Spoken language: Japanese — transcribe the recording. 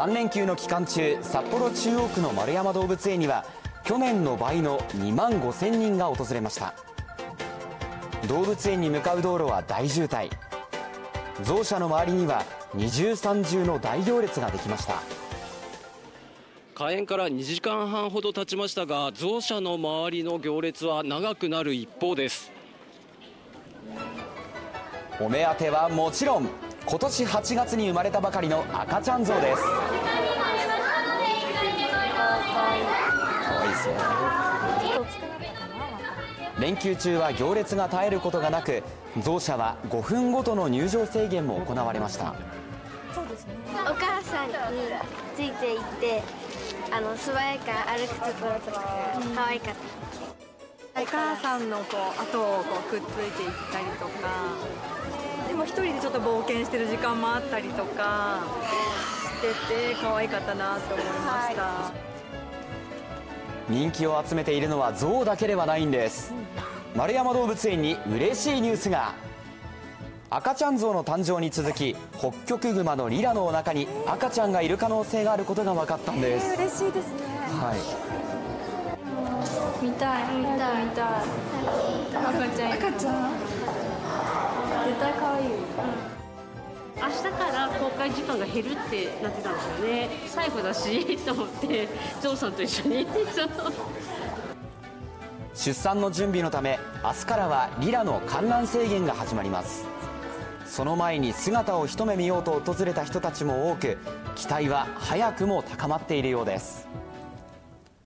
3連休の期間中札幌中央区の丸山動物園には去年の倍の2万5000人が訪れました。動物園に向かう道路は大渋滞。ゾウ舎の周りには二重三重の大行列ができました。開園から2時間半ほど経ちましたがゾウ舎の周りの行列は長くなる一方です。お目当てはもちろん今年8月に生まれたばかりの赤ちゃんゾウです連休中は行列が絶えることがなくゾウ舎は5分ごとの入場制限も行われました。お母さんについていってあの素早く歩くところとかが可愛かった。お母さんのこう後をこうくっついていったりとかでも一人でちょっと冒険してる時間もあったりとかしてて可愛かったなと思いました、はい、人気を集めているのは象だけではないんです。丸山動物園に嬉しいニュースが。赤ちゃん象の誕生に続きホッキョクグマのリラのお腹に赤ちゃんがいる可能性があることが分かったんです、えー、嬉しいですね。はい。見たい見たい見たい。赤ちゃん。赤ちゃん明日から公開時間が減るってなってたんですよね。最後だしと思ってジョーさんと一緒に。出産の準備のため明日からはリラの観覧制限が始まります。その前に姿を一目見ようと訪れた人たちも多く期待は早くも高まっているようです。